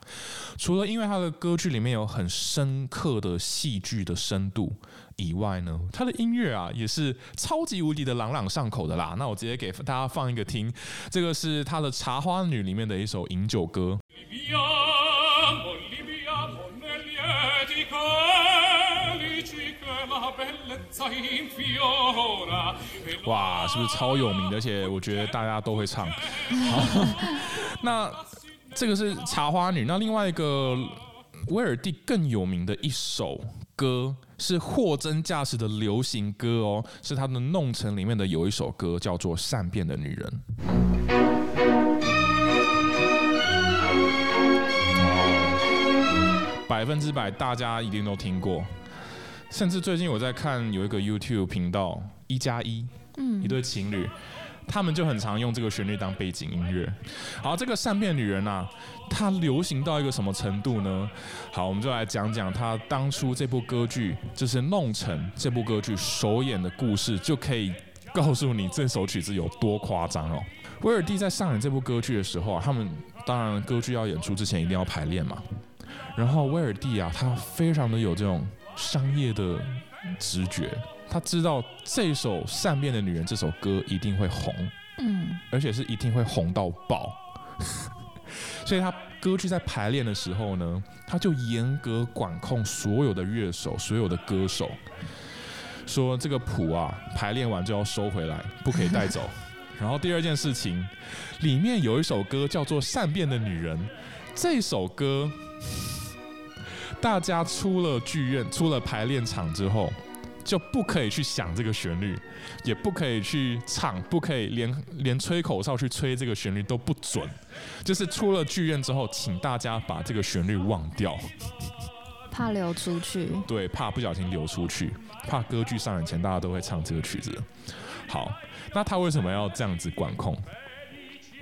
[SPEAKER 1] 除了因为他的歌剧里面有很深刻的戏剧的深度。以外呢，他的音乐啊也是超级无敌的朗朗上口的啦。那我直接给大家放一个听，这个是他的《茶花女》里面的一首饮酒歌。哇，是不是超有名的？而且我觉得大家都会唱。好，[LAUGHS] 那这个是《茶花女》，那另外一个威尔第更有名的一首歌。是货真价实的流行歌哦，是他的《弄成》里面的有一首歌叫做《善变的女人》。百分之百大家一定都听过，甚至最近我在看有一个 YouTube 频道一加一，嗯，一对情侣。他们就很常用这个旋律当背景音乐。好，这个善变女人啊，她流行到一个什么程度呢？好，我们就来讲讲他当初这部歌剧，就是《弄臣》这部歌剧首演的故事，就可以告诉你这首曲子有多夸张哦。威尔第在上演这部歌剧的时候啊，他们当然歌剧要演出之前一定要排练嘛。然后威尔第啊，他非常的有这种商业的直觉。他知道这首《善变的女人》这首歌一定会红，嗯，而且是一定会红到爆，所以他歌剧在排练的时候呢，他就严格管控所有的乐手、所有的歌手，说这个谱啊，排练完就要收回来，不可以带走。[LAUGHS] 然后第二件事情，里面有一首歌叫做《善变的女人》，这首歌大家出了剧院、出了排练场之后。就不可以去想这个旋律，也不可以去唱，不可以连连吹口哨去吹这个旋律都不准。就是出了剧院之后，请大家把这个旋律忘掉，
[SPEAKER 2] 怕流出去。
[SPEAKER 1] 对，怕不小心流出去，怕歌剧上演前大家都会唱这个曲子。好，那他为什么要这样子管控？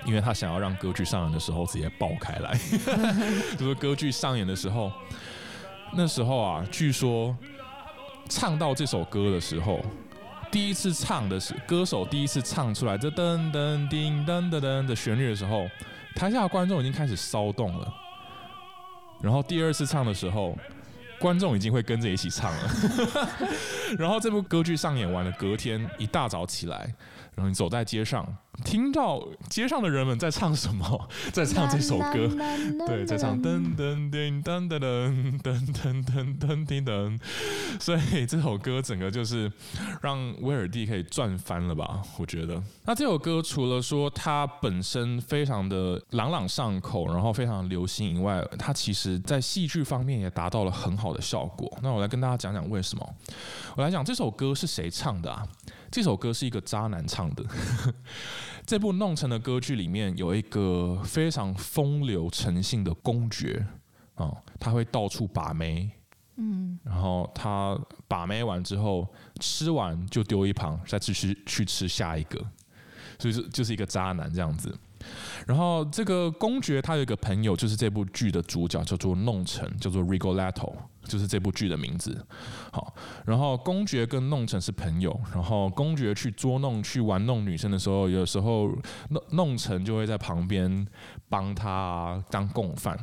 [SPEAKER 1] 因为他想要让歌剧上演的时候直接爆开来。[LAUGHS] 就是歌剧上演的时候，那时候啊，据说。唱到这首歌的时候，第一次唱的是歌手第一次唱出来这噔噔叮噔噔噔的旋律的时候，台下的观众已经开始骚动了。然后第二次唱的时候，观众已经会跟着一起唱了。[LAUGHS] 然后这部歌剧上演完了，隔天一大早起来，然后你走在街上。听到街上的人们在唱什么，[LAUGHS] 在唱这首歌，对，在唱噔噔噔噔噔噔噔噔噔噔噔噔，所以这首歌整个就是让威尔蒂可以赚翻了吧？我觉得。那这首歌除了说它本身非常的朗朗上口，然后非常流行以外，它其实在戏剧方面也达到了很好的效果。那我来跟大家讲讲为什么。我来讲这首歌是谁唱的啊？这首歌是一个渣男唱的。这部弄成的歌剧里面有一个非常风流成性的公爵啊，他会到处把妹，嗯，然后他把妹完之后吃完就丢一旁，再继续去吃下一个，所以就就是一个渣男这样子。然后这个公爵他有一个朋友，就是这部剧的主角，叫做弄成，叫做 Rigoletto。就是这部剧的名字。好，然后公爵跟弄臣是朋友，然后公爵去捉弄、去玩弄女生的时候，有时候弄弄臣就会在旁边帮他当共犯。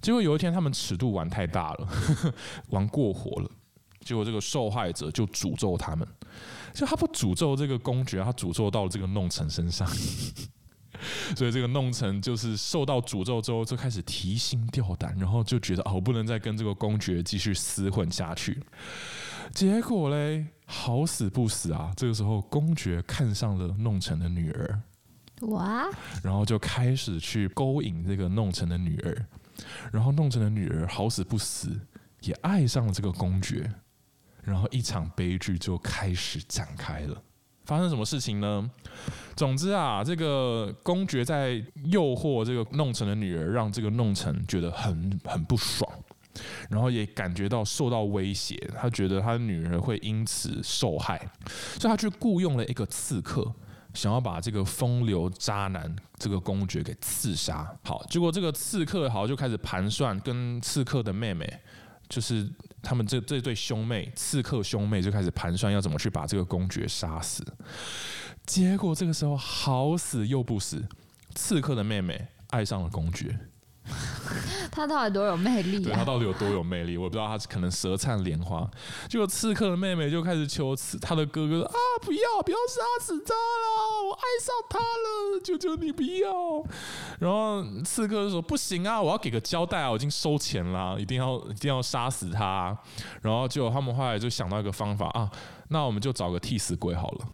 [SPEAKER 1] 结果有一天，他们尺度玩太大了，[LAUGHS] 玩过火了。结果这个受害者就诅咒他们，就他不诅咒这个公爵，他诅咒到了这个弄臣身上。[LAUGHS] 所以这个弄成就是受到诅咒之后，就开始提心吊胆，然后就觉得哦，我不能再跟这个公爵继续厮混下去。结果嘞，好死不死啊！这个时候，公爵看上了弄成的女儿，
[SPEAKER 2] 哇！
[SPEAKER 1] 然后就开始去勾引这个弄成的女儿。然后弄成的女儿好死不死也爱上了这个公爵，然后一场悲剧就开始展开了。发生什么事情呢？总之啊，这个公爵在诱惑这个弄臣的女儿，让这个弄臣觉得很很不爽，然后也感觉到受到威胁。他觉得他的女儿会因此受害，所以他去雇佣了一个刺客。想要把这个风流渣男这个公爵给刺杀，好，结果这个刺客好就开始盘算，跟刺客的妹妹，就是他们这这对兄妹，刺客兄妹就开始盘算要怎么去把这个公爵杀死。结果这个时候好死又不死，刺客的妹妹爱上了公爵。
[SPEAKER 2] 他到底多有魅力啊？
[SPEAKER 1] 对，他到底有多有魅力？我不知道，他可能舌灿莲花。结果刺客的妹妹就开始求刺他的哥哥啊，不要不要杀死他了，我爱上他了，求求你不要。然后刺客就说不行啊，我要给个交代啊，我已经收钱了，一定要一定要杀死他。然后就他们后来就想到一个方法啊，那我们就找个替死鬼好了。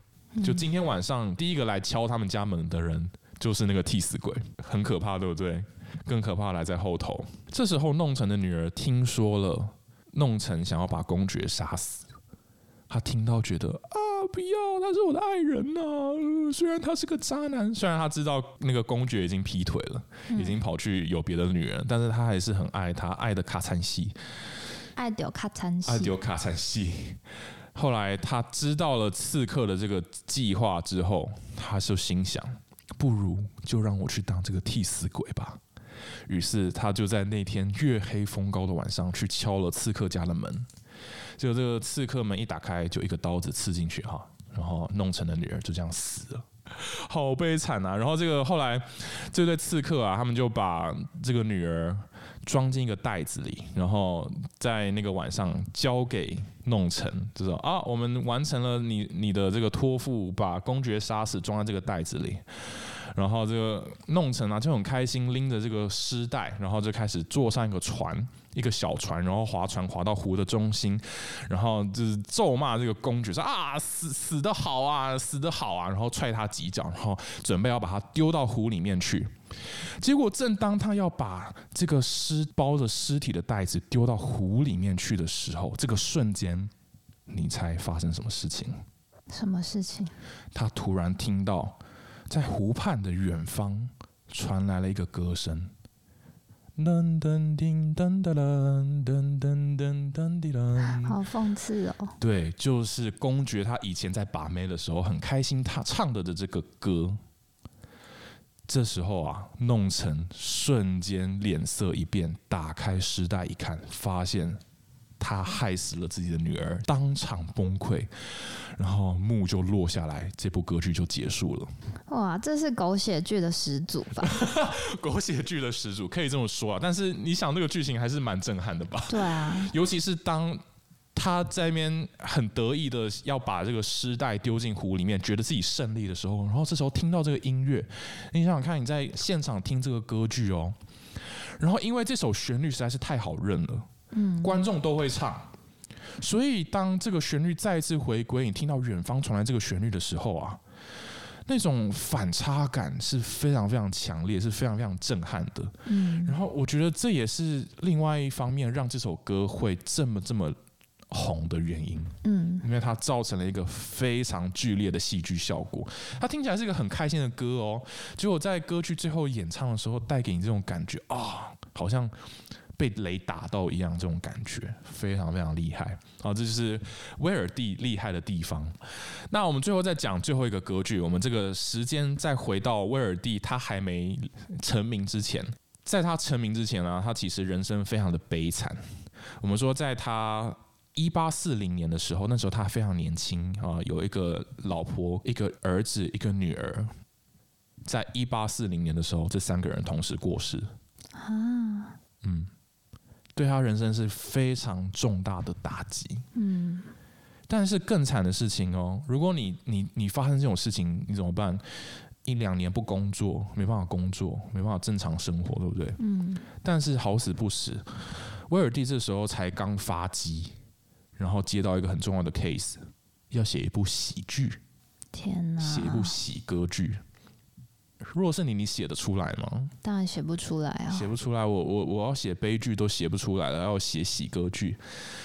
[SPEAKER 1] 就今天晚上第一个来敲他们家门的人就是那个替死鬼，很可怕，对不对？更可怕来在后头。这时候，弄成的女儿听说了弄成想要把公爵杀死，她听到觉得啊，不要，他是我的爱人呐、啊。虽然他是个渣男，虽然他知道那个公爵已经劈腿了，已经跑去有别的女人，但是他还是很爱他，爱的卡餐戏，
[SPEAKER 2] 爱丢卡餐戏，
[SPEAKER 1] 爱丢卡餐戏。后来他知道了刺客的这个计划之后，他就心想，不如就让我去当这个替死鬼吧。于是他就在那天月黑风高的晚上去敲了刺客家的门，结果这个刺客门一打开，就一个刀子刺进去哈，然后弄成的女儿就这样死了，好悲惨啊！然后这个后来这对刺客啊，他们就把这个女儿装进一个袋子里，然后在那个晚上交给弄臣，就说啊，我们完成了你你的这个托付，把公爵杀死，装在这个袋子里。然后这个弄成啊就很开心，拎着这个尸袋，然后就开始坐上一个船，一个小船，然后划船划到湖的中心，然后就是咒骂这个公爵说啊，死死的好啊，死的好啊，然后踹他几脚，然后准备要把他丢到湖里面去。结果正当他要把这个尸包着尸体的袋子丢到湖里面去的时候，这个瞬间，你猜发生什么事情？
[SPEAKER 2] 什么事情？
[SPEAKER 1] 他突然听到。在湖畔的远方传来了一个歌声，噔噔叮噔噔噔噔噔噔噔，
[SPEAKER 2] 好讽刺哦！
[SPEAKER 1] 对，就是公爵他以前在把妹的时候很开心，他唱的的这个歌。这时候啊，弄成瞬间脸色一变，打开尸袋一看，发现。他害死了自己的女儿，当场崩溃，然后幕就落下来，这部歌剧就结束了。
[SPEAKER 2] 哇，这是狗血剧的始祖吧？[LAUGHS]
[SPEAKER 1] 狗血剧的始祖可以这么说啊。但是你想，那个剧情还是蛮震撼的吧？
[SPEAKER 2] 对啊，尤
[SPEAKER 1] 其是当他在那边很得意的要把这个尸袋丢进湖里面，觉得自己胜利的时候，然后这时候听到这个音乐，你想想看，你在现场听这个歌剧哦，然后因为这首旋律实在是太好认了。嗯，观众都会唱，所以当这个旋律再次回归，你听到远方传来这个旋律的时候啊，那种反差感是非常非常强烈，是非常非常震撼的。嗯，然后我觉得这也是另外一方面让这首歌会这么这么红的原因。嗯，因为它造成了一个非常剧烈的戏剧效果。它听起来是一个很开心的歌哦，结果在歌剧最后演唱的时候，带给你这种感觉啊，好像。被雷打到一样，这种感觉非常非常厉害。好，这就是威尔第厉害的地方。那我们最后再讲最后一个歌剧。我们这个时间再回到威尔第，他还没成名之前，在他成名之前呢，他其实人生非常的悲惨。我们说，在他一八四零年的时候，那时候他非常年轻啊，有一个老婆、一个儿子、一个女儿。在一八四零年的时候，这三个人同时过世。啊，嗯，对他人生是非常重大的打击。嗯，但是更惨的事情哦，如果你你你发生这种事情，你怎么办？一两年不工作，没办法工作，没办法正常生活，对不对？嗯。但是好死不死，威尔第这时候才刚发迹，然后接到一个很重要的 case，要写一部喜剧。
[SPEAKER 2] 天哪！
[SPEAKER 1] 写一部喜歌剧。如果是你，你写得出来吗？
[SPEAKER 2] 当然写不出来啊！
[SPEAKER 1] 写不出来，我我我要写悲剧都写不出来了，要写喜歌剧。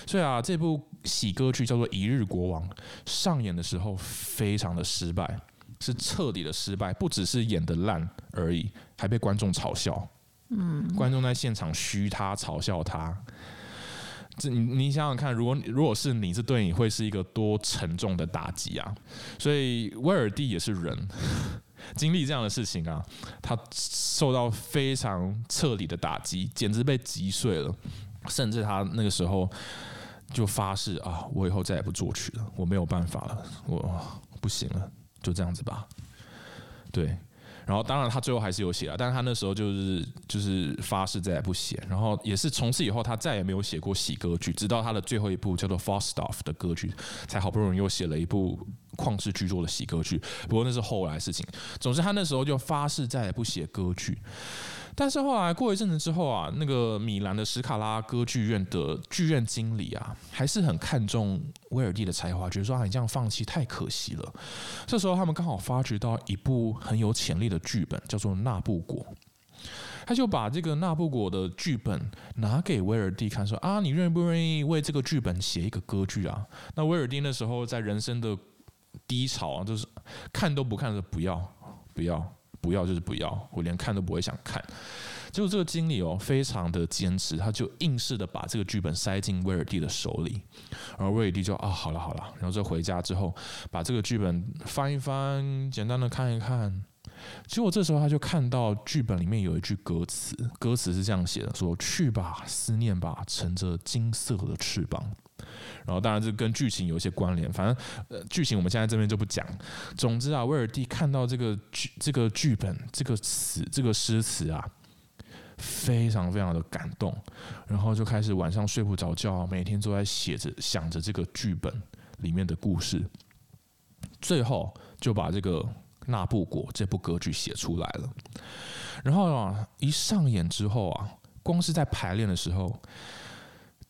[SPEAKER 1] 所以啊，这部喜歌剧叫做《一日国王》，上演的时候非常的失败。是彻底的失败，不只是演的烂而已，还被观众嘲笑。嗯，观众在现场嘘他，嘲笑他。这你你想想看，如果如果是你，这对你会是一个多沉重的打击啊！所以威尔第也是人，经历这样的事情啊，他受到非常彻底的打击，简直被击碎了。甚至他那个时候就发誓啊，我以后再也不作曲了，我没有办法了，我不行了。就这样子吧，对，然后当然他最后还是有写了，但是他那时候就是就是发誓再也不写，然后也是从此以后他再也没有写过喜歌剧，直到他的最后一部叫做《Falstaff》的歌剧，才好不容易又写了一部旷世巨作的喜歌剧，不过那是后来事情。总之他那时候就发誓再也不写歌剧。但是后来过一阵子之后啊，那个米兰的史卡拉歌剧院的剧院经理啊，还是很看重威尔第的才华，觉得说啊，你这样放弃太可惜了。这时候他们刚好发掘到一部很有潜力的剧本，叫做《纳布果》。他就把这个纳布果的剧本拿给威尔第看，说啊，你愿不愿意为这个剧本写一个歌剧啊？那威尔第那时候在人生的低潮啊，就是看都不看，说不要，不要。不要就是不要，我连看都不会想看。结果这个经理哦，非常的坚持，他就硬是的把这个剧本塞进威尔第的手里，然后威尔第就啊，好了好了，然后就回家之后把这个剧本翻一翻，简单的看一看。结果这时候他就看到剧本里面有一句歌词，歌词是这样写的：说去吧，思念吧，乘着金色的翅膀。然后当然这跟剧情有一些关联，反正呃剧情我们现在这边就不讲。总之啊，威尔第看到这个剧这个剧本这个词这个诗词啊，非常非常的感动，然后就开始晚上睡不着觉，每天都在写着想着这个剧本里面的故事，最后就把这个。纳布果这部歌剧写出来了，然后啊，一上演之后啊，光是在排练的时候，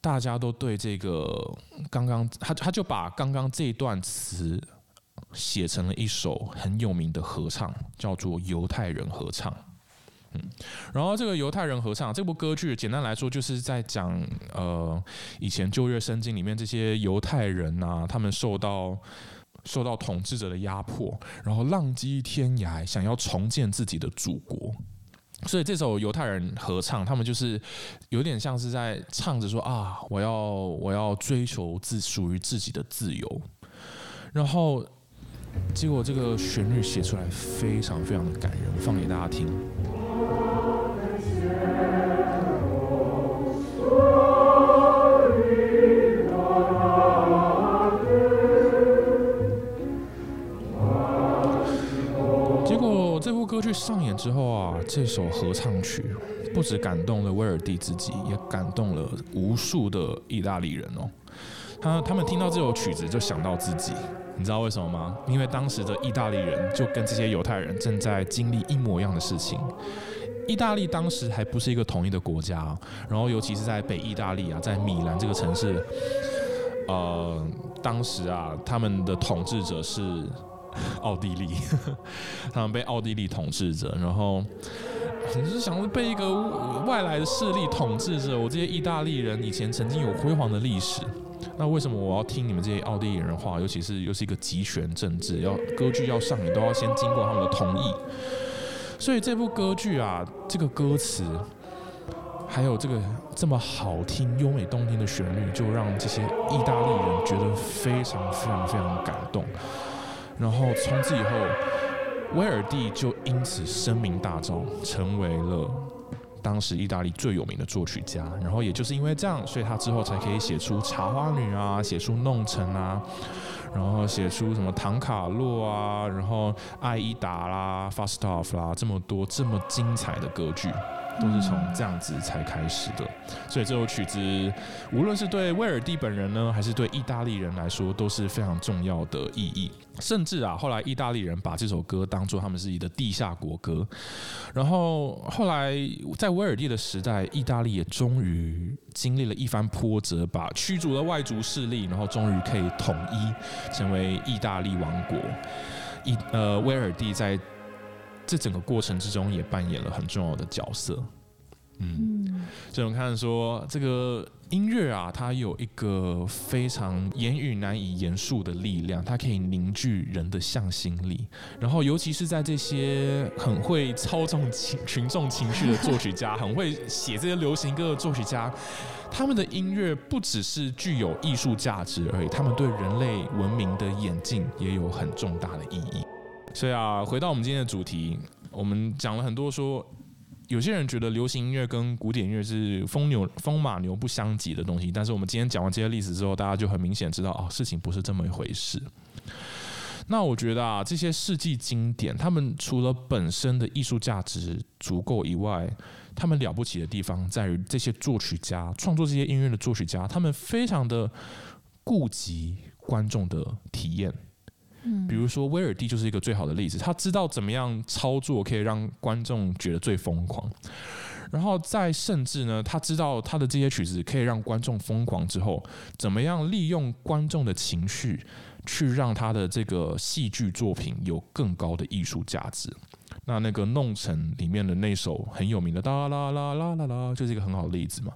[SPEAKER 1] 大家都对这个刚刚他他就把刚刚这一段词写成了一首很有名的合唱，叫做《犹太人合唱》。嗯，然后这个犹太人合唱这部歌剧，简单来说就是在讲呃，以前旧约圣经里面这些犹太人啊，他们受到。受到统治者的压迫，然后浪迹天涯，想要重建自己的祖国。所以这首犹太人合唱，他们就是有点像是在唱着说啊，我要我要追求自属于自己的自由。然后结果这个旋律写出来非常非常的感人，放给大家听。剧上演之后啊，这首合唱曲不止感动了威尔第自己，也感动了无数的意大利人哦。他他们听到这首曲子就想到自己，你知道为什么吗？因为当时的意大利人就跟这些犹太人正在经历一模一样的事情。意大利当时还不是一个统一的国家，然后尤其是在北意大利啊，在米兰这个城市，呃，当时啊，他们的统治者是。奥地利，[LAUGHS] 他们被奥地利统治着，然后你是想被一个外来的势力统治着。我这些意大利人以前曾经有辉煌的历史，那为什么我要听你们这些奥地利人的话？尤其是又是一个集权政治，要歌剧要上演都要先经过他们的同意。所以这部歌剧啊，这个歌词还有这个这么好听、优美动听的旋律，就让这些意大利人觉得非常、非常、非常感动。然后从此以后，威尔第就因此声名大噪，成为了当时意大利最有名的作曲家。然后也就是因为这样，所以他之后才可以写出《茶花女》啊，写出《弄臣》啊，然后写出什么《唐卡洛》啊，然后《艾依达》啦，《Fast Off》啦，这么多这么精彩的歌剧。都是从这样子才开始的，所以这首曲子无论是对威尔第本人呢，还是对意大利人来说，都是非常重要的意义。甚至啊，后来意大利人把这首歌当做他们自己的地下国歌。然后后来在威尔第的时代，意大利也终于经历了一番波折，把驱逐了外族势力，然后终于可以统一，成为意大利王国。意呃，威尔第在。这整个过程之中也扮演了很重要的角色，嗯，所以我们看说这个音乐啊，它有一个非常言语难以言述的力量，它可以凝聚人的向心力。然后，尤其是在这些很会操纵群群众情绪的作曲家，很会写这些流行歌的作曲家，他们的音乐不只是具有艺术价值而已，他们对人类文明的演进也有很重大的意义。所以啊，回到我们今天的主题，我们讲了很多说，有些人觉得流行音乐跟古典音乐是风牛风马牛不相及的东西，但是我们今天讲完这些例子之后，大家就很明显知道哦，事情不是这么一回事。那我觉得啊，这些世纪经典，他们除了本身的艺术价值足够以外，他们了不起的地方在于这些作曲家创作这些音乐的作曲家，他们非常的顾及观众的体验。比如说威尔第就是一个最好的例子，他知道怎么样操作可以让观众觉得最疯狂，然后再甚至呢，他知道他的这些曲子可以让观众疯狂之后，怎么样利用观众的情绪去让他的这个戏剧作品有更高的艺术价值。那那个弄成里面的那首很有名的哒啦啦啦啦啦，就是一个很好的例子嘛。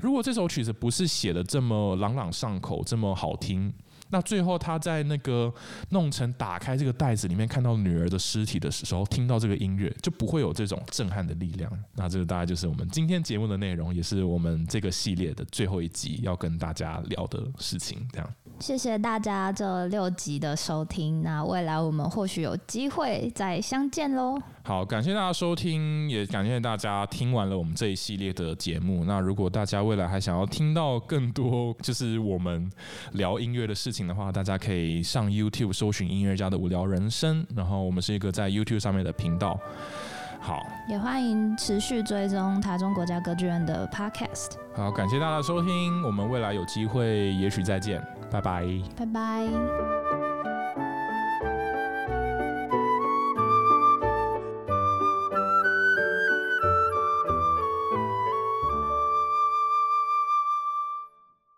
[SPEAKER 1] 如果这首曲子不是写的这么朗朗上口，这么好听。那最后，他在那个弄成打开这个袋子里面，看到女儿的尸体的时候，听到这个音乐，就不会有这种震撼的力量。那这个大概就是我们今天节目的内容，也是我们这个系列的最后一集要跟大家聊的事情。这样，
[SPEAKER 2] 谢谢大家这六集的收听。那未来我们或许有机会再相见喽。
[SPEAKER 1] 好，感谢大家收听，也感谢大家听完了我们这一系列的节目。那如果大家未来还想要听到更多，就是我们聊音乐的事情的话，大家可以上 YouTube 搜寻音乐家的无聊人生。然后我们是一个在 YouTube 上面的频道。好，
[SPEAKER 2] 也欢迎持续追踪台中国家歌剧院的 Podcast。
[SPEAKER 1] 好，感谢大家收听，我们未来有机会，也许再见，拜拜，
[SPEAKER 2] 拜拜。